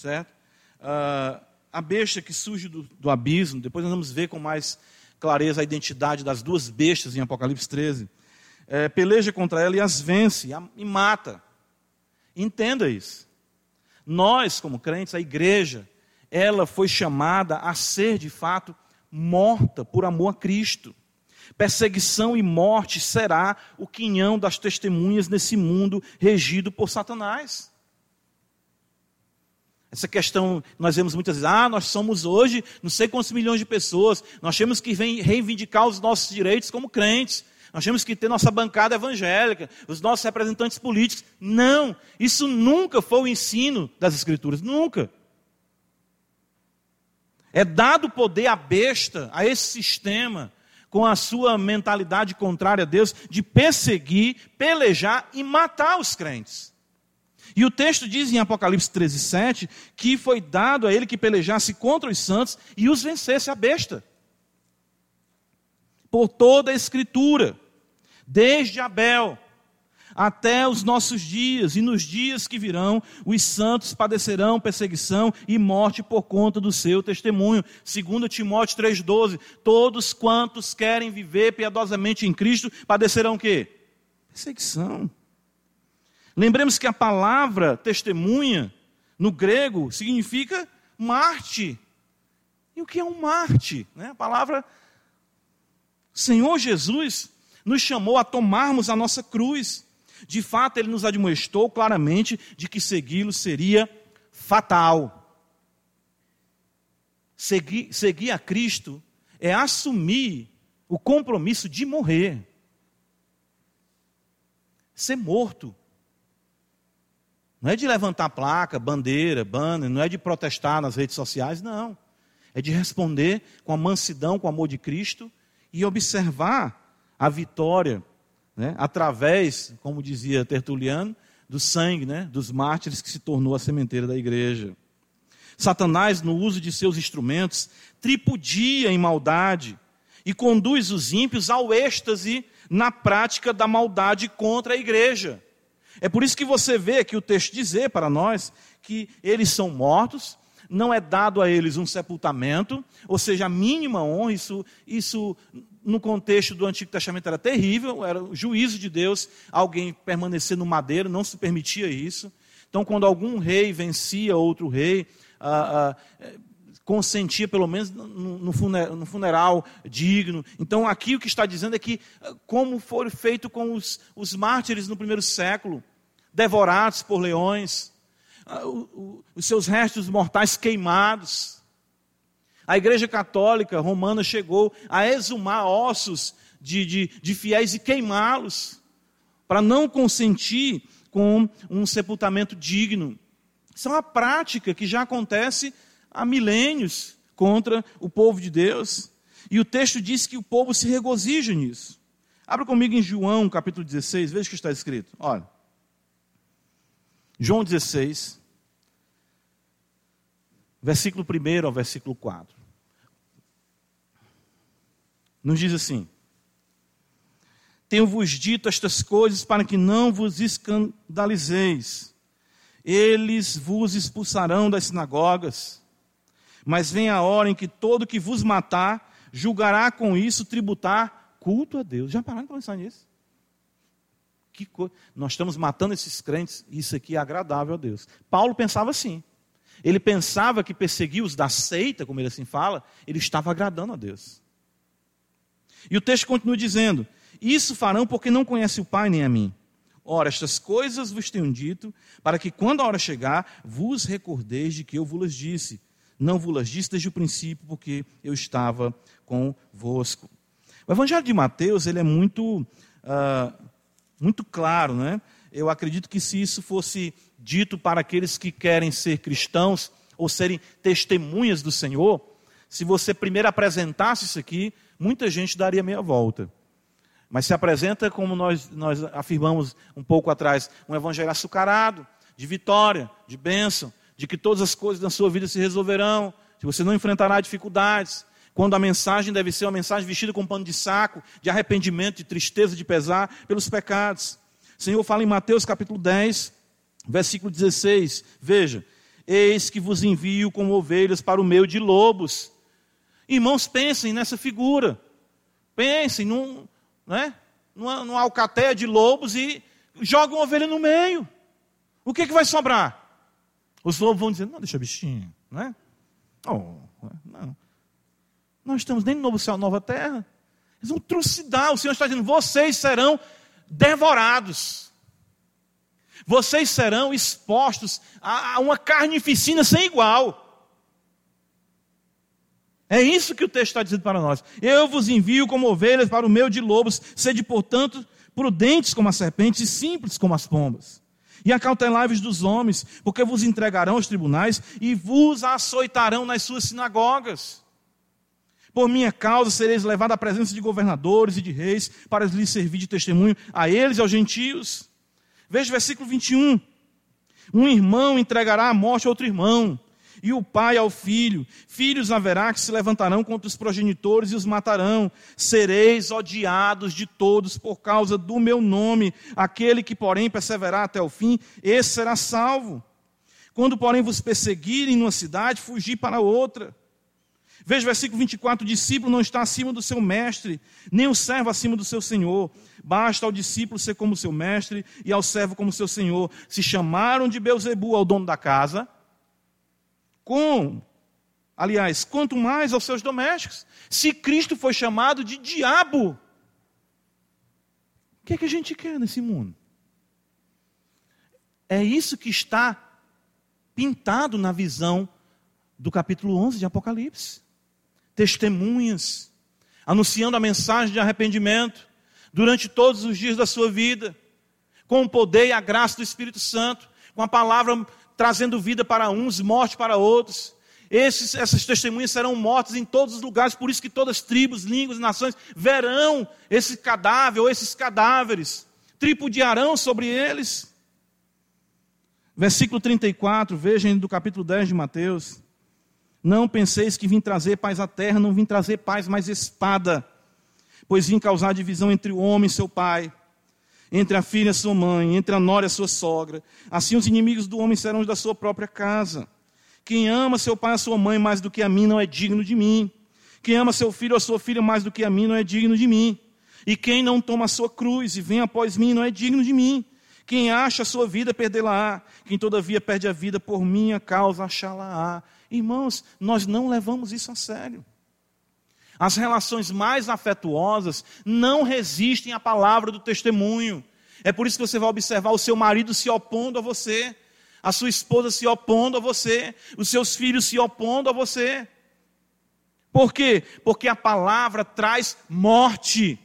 [SPEAKER 1] certo? Uh, a besta que surge do, do abismo, depois nós vamos ver com mais clareza a identidade das duas bestas em Apocalipse 13 é, peleja contra ela e as vence e mata. Entenda isso. Nós, como crentes, a igreja, ela foi chamada a ser de fato morta por amor a Cristo. Perseguição e morte será o quinhão das testemunhas nesse mundo regido por Satanás. Essa questão, nós vemos muitas vezes, ah, nós somos hoje não sei quantos milhões de pessoas, nós temos que reivindicar os nossos direitos como crentes, nós temos que ter nossa bancada evangélica, os nossos representantes políticos. Não, isso nunca foi o ensino das Escrituras, nunca. É dado poder à besta, a esse sistema, com a sua mentalidade contrária a Deus, de perseguir, pelejar e matar os crentes. E o texto diz em Apocalipse 13, 7 que foi dado a ele que pelejasse contra os santos e os vencesse a besta. Por toda a Escritura, desde Abel até os nossos dias, e nos dias que virão, os santos padecerão perseguição e morte por conta do seu testemunho. Segundo Timóteo 3,12, todos quantos querem viver piedosamente em Cristo, padecerão o quê? Perseguição. Lembremos que a palavra testemunha, no grego, significa Marte. E o que é um Marte? Né? A palavra Senhor Jesus nos chamou a tomarmos a nossa cruz. De fato, ele nos admoestou claramente de que segui-lo seria fatal. Seguir, seguir a Cristo é assumir o compromisso de morrer, ser morto não é de levantar placa, bandeira, banner, não é de protestar nas redes sociais, não. É de responder com a mansidão, com o amor de Cristo e observar a vitória, né, através, como dizia Tertuliano, do sangue né, dos mártires que se tornou a sementeira da igreja. Satanás, no uso de seus instrumentos, tripudia em maldade e conduz os ímpios ao êxtase na prática da maldade contra a igreja. É por isso que você vê aqui o texto dizer para nós que eles são mortos, não é dado a eles um sepultamento, ou seja, a mínima honra, isso, isso no contexto do Antigo Testamento era terrível, era o juízo de Deus, alguém permanecer no madeiro, não se permitia isso. Então, quando algum rei vencia outro rei, ah, ah, consentia pelo menos no funeral, no funeral, digno. Então, aqui o que está dizendo é que, como foi feito com os, os mártires no primeiro século, devorados por leões, ah, os seus restos mortais queimados. A Igreja Católica Romana chegou a exumar ossos de, de, de fiéis e queimá-los, para não consentir com um sepultamento digno. Isso é uma prática que já acontece há milênios contra o povo de Deus. E o texto diz que o povo se regozija nisso. Abra comigo em João, capítulo 16, veja o que está escrito. Olha. João 16, versículo 1 ao versículo 4. Nos diz assim: Tenho-vos dito estas coisas para que não vos escandalizeis. Eles vos expulsarão das sinagogas. Mas vem a hora em que todo que vos matar julgará com isso tributar culto a Deus. Já pararam para pensar nisso? Que co... Nós estamos matando esses crentes, isso aqui é agradável a Deus. Paulo pensava assim. Ele pensava que perseguir os da seita, como ele assim fala, ele estava agradando a Deus. E o texto continua dizendo: Isso farão porque não conhecem o Pai nem a mim. Ora, estas coisas vos tenho dito, para que quando a hora chegar, vos recordeis de que eu vos disse. Não vos disse desde o princípio, porque eu estava convosco. O Evangelho de Mateus ele é muito, uh, muito claro, né? Eu acredito que se isso fosse dito para aqueles que querem ser cristãos ou serem testemunhas do Senhor, se você primeiro apresentasse isso aqui, muita gente daria meia volta. Mas se apresenta, como nós, nós afirmamos um pouco atrás, um evangelho açucarado, de vitória, de bênção, de que todas as coisas na sua vida se resolverão, que você não enfrentará dificuldades, quando a mensagem deve ser uma mensagem vestida com pano de saco, de arrependimento, de tristeza, de pesar pelos pecados. O Senhor fala em Mateus capítulo 10, versículo 16: Veja, eis que vos envio como ovelhas para o meio de lobos. Irmãos, pensem nessa figura. Pensem num, né? numa, numa alcateia de lobos e joga uma ovelha no meio. O que, que vai sobrar? Os lobos vão dizer, não, deixa bichinho, não é? Oh, não. Nós estamos nem no novo céu, nova terra. Eles vão trucidar. O Senhor está dizendo: vocês serão devorados. Vocês serão expostos a uma carnificina sem igual. É isso que o texto está dizendo para nós. Eu vos envio como ovelhas para o meio de lobos, sede, portanto, prudentes como as serpentes e simples como as pombas. E acautelai-vos dos homens, porque vos entregarão aos tribunais e vos açoitarão nas suas sinagogas. Por minha causa sereis levados à presença de governadores e de reis, para lhes servir de testemunho a eles e aos gentios. Veja o versículo 21. Um irmão entregará à morte outro irmão, e o pai ao filho. Filhos haverá que se levantarão contra os progenitores e os matarão. Sereis odiados de todos por causa do meu nome. Aquele que, porém, perseverar até o fim, esse será salvo. Quando, porém, vos perseguirem numa cidade, fugi para outra. Veja o versículo 24: o discípulo não está acima do seu mestre, nem o servo acima do seu senhor. Basta ao discípulo ser como seu mestre e ao servo como seu senhor. Se chamaram de Beuzebu ao dono da casa, com, aliás, quanto mais aos seus domésticos. Se Cristo foi chamado de diabo, o que, é que a gente quer nesse mundo? É isso que está pintado na visão do capítulo 11 de Apocalipse. Testemunhas, anunciando a mensagem de arrependimento durante todos os dias da sua vida, com o poder e a graça do Espírito Santo, com a palavra trazendo vida para uns, morte para outros. Esses, essas testemunhas serão mortas em todos os lugares, por isso que todas as tribos, línguas e nações verão esse cadáver ou esses cadáveres, tripudiarão sobre eles. Versículo 34, vejam do capítulo 10 de Mateus. Não penseis que vim trazer paz à terra, não vim trazer paz, mas espada, pois vim causar divisão entre o homem e seu pai entre a filha e a sua mãe, entre a nora e a sua sogra. Assim os inimigos do homem serão os da sua própria casa. Quem ama seu pai e a sua mãe mais do que a mim não é digno de mim. Quem ama seu filho ou a sua filha mais do que a mim não é digno de mim. E quem não toma a sua cruz e vem após mim não é digno de mim. Quem acha a sua vida, perdê-la-á. Quem todavia perde a vida por minha causa, achá-la-á. Irmãos, nós não levamos isso a sério. As relações mais afetuosas não resistem à palavra do testemunho. É por isso que você vai observar o seu marido se opondo a você, a sua esposa se opondo a você, os seus filhos se opondo a você. Por quê? Porque a palavra traz morte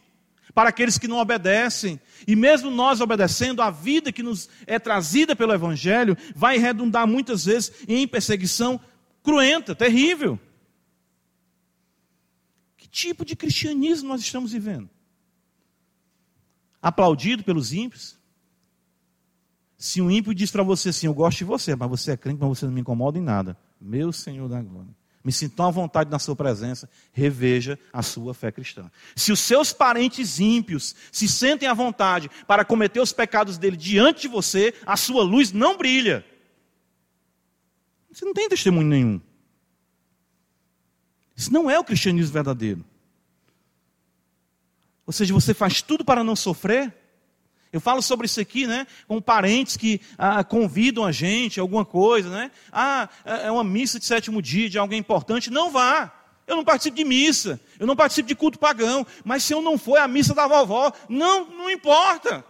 [SPEAKER 1] para aqueles que não obedecem. E mesmo nós obedecendo, a vida que nos é trazida pelo Evangelho vai redundar muitas vezes em perseguição cruenta, terrível tipo de cristianismo nós estamos vivendo? Aplaudido pelos ímpios? Se um ímpio diz para você assim, eu gosto de você, mas você é crente, mas você não me incomoda em nada. Meu Senhor da glória. Me sinto à vontade na sua presença, reveja a sua fé cristã. Se os seus parentes ímpios se sentem à vontade para cometer os pecados dele diante de você, a sua luz não brilha. Você não tem testemunho nenhum. Isso não é o cristianismo verdadeiro. Ou seja, você faz tudo para não sofrer. Eu falo sobre isso aqui, né? Com parentes que ah, convidam a gente, alguma coisa, né? Ah, é, é uma missa de sétimo dia de alguém importante. Não vá. Eu não participo de missa. Eu não participo de culto pagão. Mas se eu não for, é a missa da vovó. Não, não importa.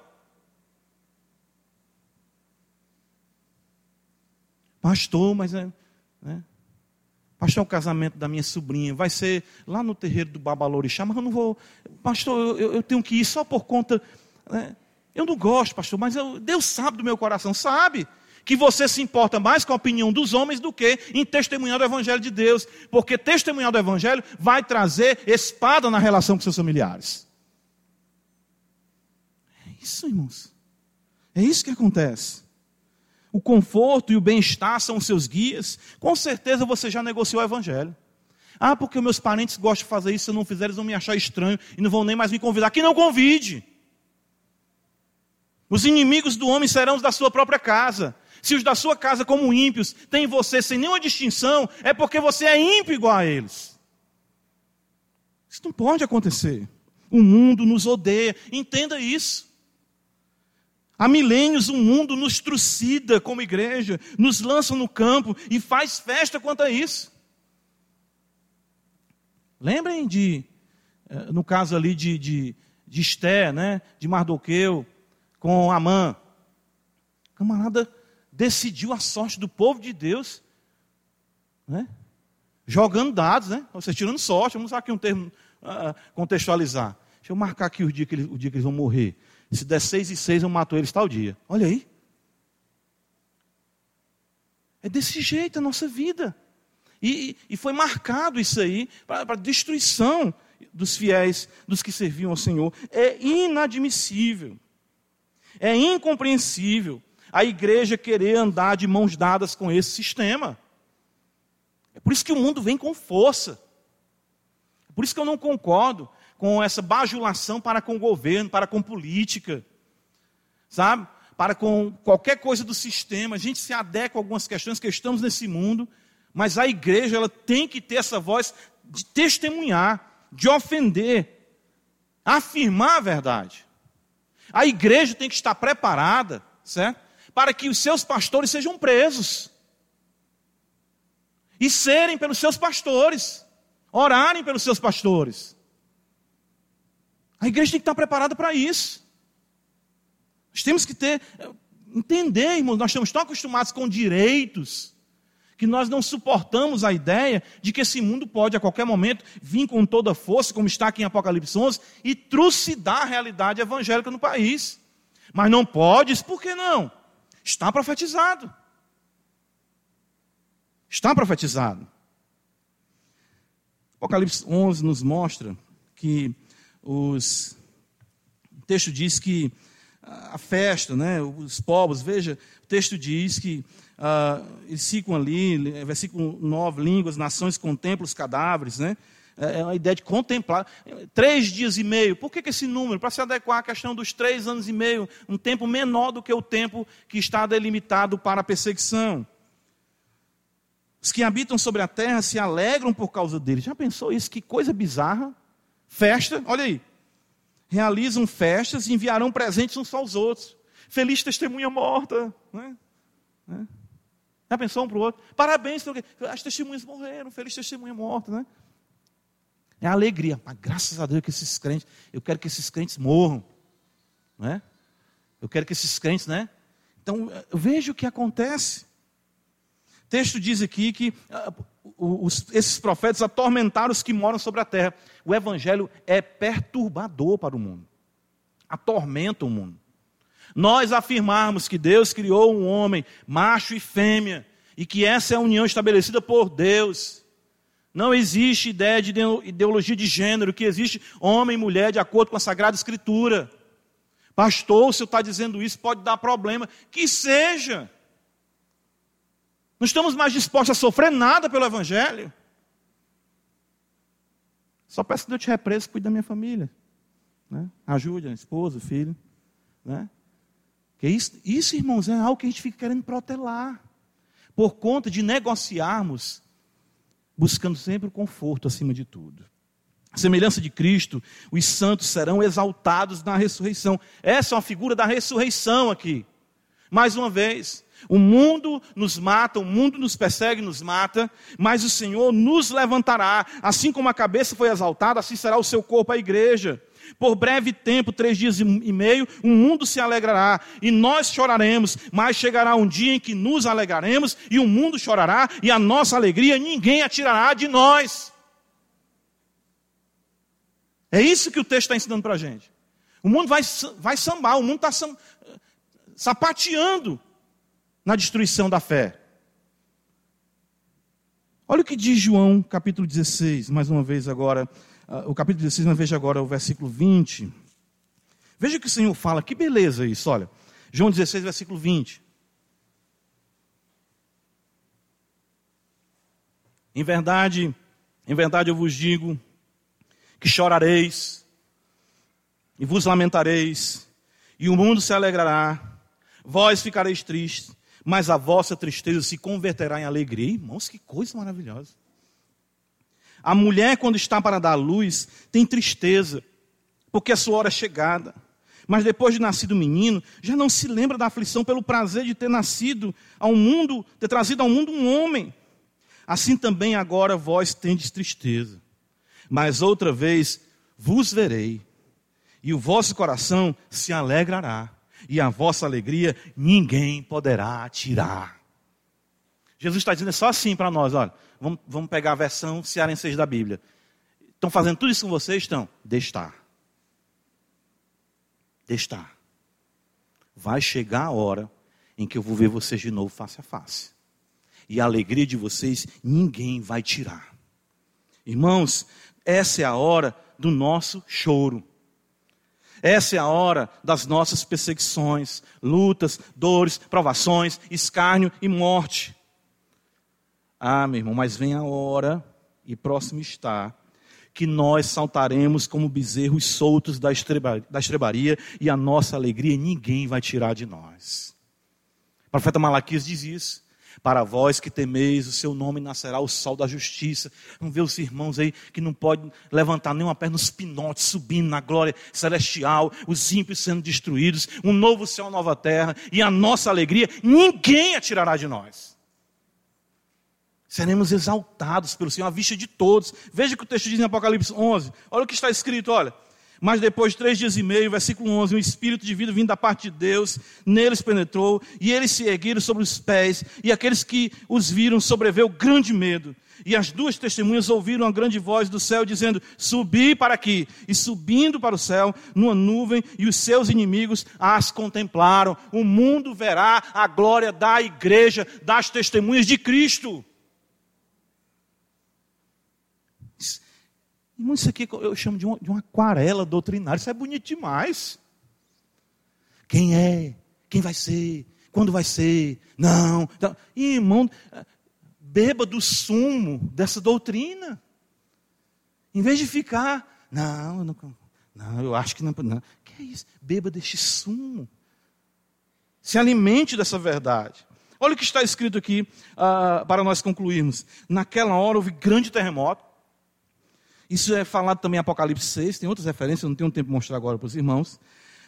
[SPEAKER 1] Pastor, mas é. Pastor, é o casamento da minha sobrinha vai ser lá no terreiro do Babalorixá, mas eu não vou. Pastor, eu, eu tenho que ir só por conta. Né? Eu não gosto, pastor, mas eu, Deus sabe do meu coração, sabe que você se importa mais com a opinião dos homens do que em testemunhar o Evangelho de Deus, porque testemunhar o Evangelho vai trazer espada na relação com seus familiares. É isso, irmãos. É isso que acontece o conforto e o bem-estar são os seus guias, com certeza você já negociou o evangelho. Ah, porque meus parentes gostam de fazer isso, se eu não fizer, eles vão me achar estranho e não vão nem mais me convidar. Que não convide. Os inimigos do homem serão os da sua própria casa. Se os da sua casa, como ímpios, têm você sem nenhuma distinção, é porque você é ímpio igual a eles. Isso não pode acontecer. O mundo nos odeia. Entenda isso. Há milênios o mundo nos trucida como igreja, nos lança no campo e faz festa quanto a isso. Lembrem de, eh, no caso ali de, de, de Esté, né, de Mardoqueu, com Amã. O camarada decidiu a sorte do povo de Deus, né? jogando dados, né? Ou seja, tirando sorte, vamos usar aqui um termo uh, contextualizar. Deixa eu marcar aqui o dia, que eles, o dia que eles vão morrer. Se der seis e seis, eu mato eles tal dia. Olha aí. É desse jeito a nossa vida. E, e foi marcado isso aí para a destruição dos fiéis, dos que serviam ao Senhor. É inadmissível. É incompreensível a igreja querer andar de mãos dadas com esse sistema. É por isso que o mundo vem com força. É por isso que eu não concordo com essa bajulação para com o governo, para com política, sabe? Para com qualquer coisa do sistema. A gente se adequa a algumas questões que estamos nesse mundo, mas a igreja ela tem que ter essa voz de testemunhar, de ofender, afirmar a verdade. A igreja tem que estar preparada, certo? Para que os seus pastores sejam presos. E serem pelos seus pastores. Orarem pelos seus pastores. A igreja tem que estar preparada para isso. Nós temos que ter, entender, irmãos, nós estamos tão acostumados com direitos, que nós não suportamos a ideia de que esse mundo pode a qualquer momento vir com toda força, como está aqui em Apocalipse 11, e trucidar a realidade evangélica no país. Mas não pode, por que não? Está profetizado. Está profetizado. Apocalipse 11 nos mostra que os, o texto diz que a festa, né, os povos, veja, o texto diz que uh, eles ficam ali, versículo 9, línguas, nações contemplam os cadáveres, né? É, é uma ideia de contemplar. Três dias e meio. Por que, que esse número? Para se adequar à questão dos três anos e meio, um tempo menor do que o tempo que está delimitado para a perseguição. Os que habitam sobre a terra se alegram por causa dele. Já pensou isso? Que coisa bizarra. Festa, olha aí. Realizam festas e enviarão presentes uns aos outros. Feliz testemunha morta. Né? Né? Já pensou um para o outro? Parabéns, as testemunhas morreram, feliz testemunha morta, né? É alegria. Mas graças a Deus que esses crentes, eu quero que esses crentes morram. Né? Eu quero que esses crentes, né? Então, veja o que acontece. O texto diz aqui que uh, os, esses profetas atormentaram os que moram sobre a terra. O evangelho é perturbador para o mundo, atormenta o mundo. Nós afirmarmos que Deus criou um homem, macho e fêmea, e que essa é a união estabelecida por Deus. Não existe ideia de ideologia de gênero, que existe homem e mulher de acordo com a Sagrada Escritura. Pastor, se eu está dizendo isso, pode dar problema. Que seja. Não estamos mais dispostos a sofrer nada pelo Evangelho. Só peço que Deus te represa, cuide da minha família. Né? Ajude a esposa, o filho. Né? Que isso, isso, irmãos, é algo que a gente fica querendo protelar. Por conta de negociarmos, buscando sempre o conforto acima de tudo. A semelhança de Cristo, os santos serão exaltados na ressurreição. Essa é uma figura da ressurreição aqui. Mais uma vez, o mundo nos mata, o mundo nos persegue, nos mata, mas o Senhor nos levantará. Assim como a cabeça foi exaltada, assim será o seu corpo, a igreja. Por breve tempo, três dias e meio, o mundo se alegrará e nós choraremos, mas chegará um dia em que nos alegraremos e o mundo chorará e a nossa alegria ninguém atirará de nós. É isso que o texto está ensinando para a gente. O mundo vai, vai sambar, o mundo está sapateando na destruição da fé. Olha o que diz João, capítulo 16, mais uma vez agora, uh, o capítulo 16, mas veja agora o versículo 20. Veja o que o Senhor fala, que beleza isso, olha. João 16, versículo 20. Em verdade, em verdade eu vos digo que chorareis e vos lamentareis, e o mundo se alegrará, vós ficareis tristes, mas a vossa tristeza se converterá em alegria. Irmãos, que coisa maravilhosa. A mulher, quando está para dar luz, tem tristeza, porque a sua hora é chegada. Mas depois de nascido o menino, já não se lembra da aflição pelo prazer de ter nascido ao mundo, ter trazido ao mundo um homem. Assim também agora vós tendes tristeza. Mas outra vez vos verei, e o vosso coração se alegrará, e a vossa alegria ninguém poderá tirar. Jesus está dizendo é só assim para nós, olha, vamos, vamos pegar a versão cearense da Bíblia. Estão fazendo tudo isso com vocês? Estão? Deixa estar. Estar. Vai chegar a hora em que eu vou ver vocês de novo face a face. E a alegria de vocês ninguém vai tirar. Irmãos, essa é a hora do nosso choro. Essa é a hora das nossas perseguições, lutas, dores, provações, escárnio e morte. Ah, meu irmão, mas vem a hora, e próximo está, que nós saltaremos como bezerros soltos da, da estrebaria, e a nossa alegria ninguém vai tirar de nós. O profeta Malaquias diz isso. Para vós que temeis, o seu nome nascerá o sol da justiça. Vamos ver os irmãos aí que não podem levantar nenhuma perna nos pinotes, subindo na glória celestial, os ímpios sendo destruídos, um novo céu, nova terra, e a nossa alegria, ninguém a tirará de nós. Seremos exaltados pelo Senhor à vista de todos. Veja o que o texto diz em Apocalipse 11. Olha o que está escrito, olha. Mas depois de três dias e meio, versículo 11, um espírito de vida vindo da parte de Deus, neles penetrou, e eles se ergueram sobre os pés, e aqueles que os viram sobreveu grande medo. E as duas testemunhas ouviram a grande voz do céu dizendo: Subi para aqui. E subindo para o céu, numa nuvem, e os seus inimigos as contemplaram. O mundo verá a glória da igreja, das testemunhas de Cristo. Irmão, isso aqui eu chamo de uma, de uma aquarela doutrinária. Isso é bonito demais. Quem é? Quem vai ser? Quando vai ser? Não. Então, irmão, beba do sumo dessa doutrina. Em vez de ficar, não, não, não eu acho que não, não. Que é isso? Beba deste sumo. Se alimente dessa verdade. Olha o que está escrito aqui uh, para nós concluirmos. Naquela hora houve grande terremoto. Isso é falado também em Apocalipse 6, tem outras referências, não tenho tempo de mostrar agora para os irmãos.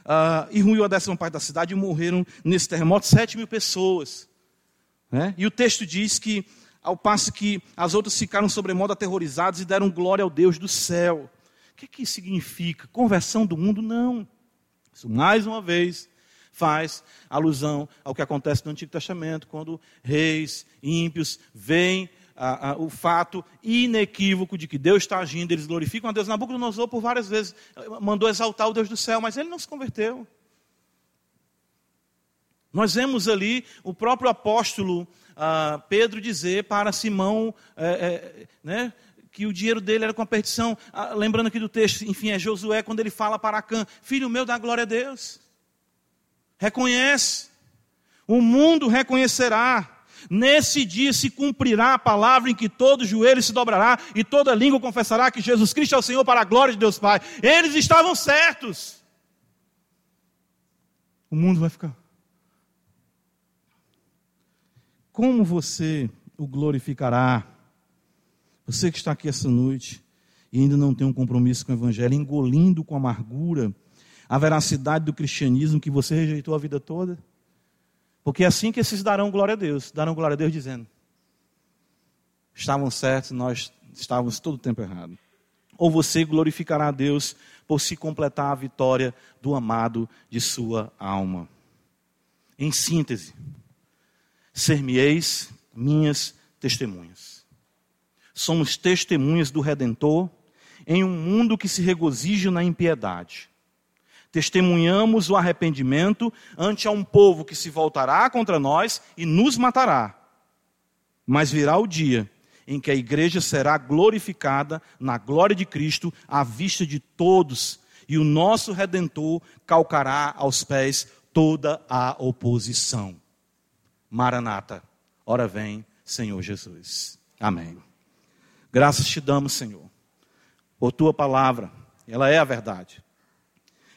[SPEAKER 1] Uh, e ruiu a décima parte da cidade e morreram nesse terremoto sete mil pessoas. Né? E o texto diz que, ao passo que as outras ficaram sobremodo aterrorizadas e deram glória ao Deus do céu. O que, que isso significa? Conversão do mundo? Não. Isso, mais uma vez, faz alusão ao que acontece no Antigo Testamento, quando reis ímpios veem o fato inequívoco de que Deus está agindo, eles glorificam a Deus. Nabucodonosor, por várias vezes, mandou exaltar o Deus do céu, mas ele não se converteu. Nós vemos ali o próprio apóstolo uh, Pedro dizer para Simão é, é, né, que o dinheiro dele era com a perdição. Uh, lembrando aqui do texto, enfim, é Josué quando ele fala para Acã: Filho meu, dá glória a Deus. Reconhece. O mundo reconhecerá Nesse dia se cumprirá a palavra em que todo joelho se dobrará e toda língua confessará que Jesus Cristo é o Senhor para a glória de Deus Pai. Eles estavam certos. O mundo vai ficar. Como você o glorificará? Você que está aqui essa noite e ainda não tem um compromisso com o Evangelho, engolindo com amargura a veracidade do cristianismo que você rejeitou a vida toda? Porque é assim que esses darão glória a Deus, darão glória a Deus dizendo: estavam certos, nós estávamos todo o tempo errado. Ou você glorificará a Deus por se completar a vitória do amado de sua alma. Em síntese, ser-me-eis minhas testemunhas. Somos testemunhas do Redentor em um mundo que se regozija na impiedade Testemunhamos o arrependimento ante a um povo que se voltará contra nós e nos matará. Mas virá o dia em que a igreja será glorificada na glória de Cristo à vista de todos, e o nosso redentor calcará aos pés toda a oposição. Maranata, ora vem, Senhor Jesus. Amém. Graças te damos, Senhor, por tua palavra, ela é a verdade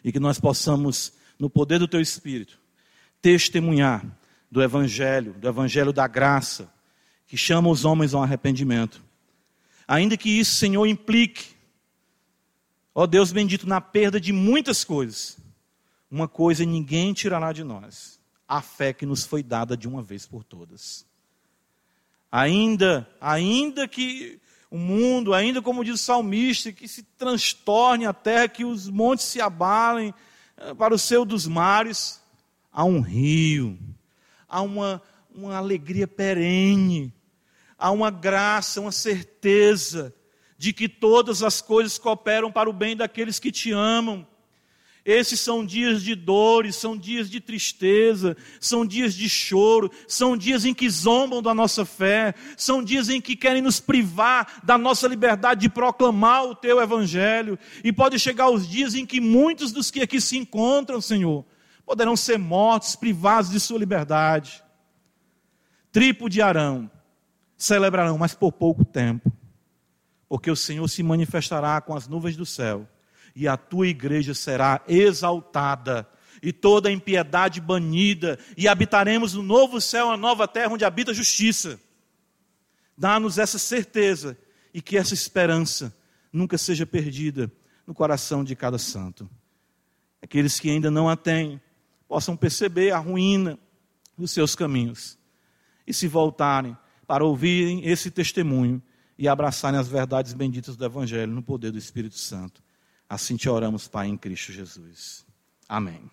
[SPEAKER 1] e que nós possamos, no poder do Teu Espírito, testemunhar do Evangelho, do Evangelho da graça, que chama os homens ao arrependimento. Ainda que isso, Senhor, implique Ó Deus bendito, na perda de muitas coisas, uma coisa ninguém tirará de nós: a fé que nos foi dada de uma vez por todas. Ainda, ainda que o mundo, ainda como diz o salmista, que se transtorne a terra, que os montes se abalem eh, para o céu dos mares, há um rio, há uma, uma alegria perene, há uma graça, uma certeza de que todas as coisas cooperam para o bem daqueles que te amam. Esses são dias de dores, são dias de tristeza, são dias de choro, são dias em que zombam da nossa fé, são dias em que querem nos privar da nossa liberdade de proclamar o teu evangelho. E pode chegar os dias em que muitos dos que aqui se encontram, Senhor, poderão ser mortos, privados de sua liberdade. Tripo de Arão celebrarão, mas por pouco tempo, porque o Senhor se manifestará com as nuvens do céu e a tua igreja será exaltada, e toda impiedade banida, e habitaremos no novo céu, a nova terra onde habita a justiça. Dá-nos essa certeza e que essa esperança nunca seja perdida no coração de cada santo. Aqueles que ainda não a têm, possam perceber a ruína dos seus caminhos e se voltarem para ouvirem esse testemunho e abraçarem as verdades benditas do Evangelho no poder do Espírito Santo. Assim te oramos, Pai, em Cristo Jesus. Amém.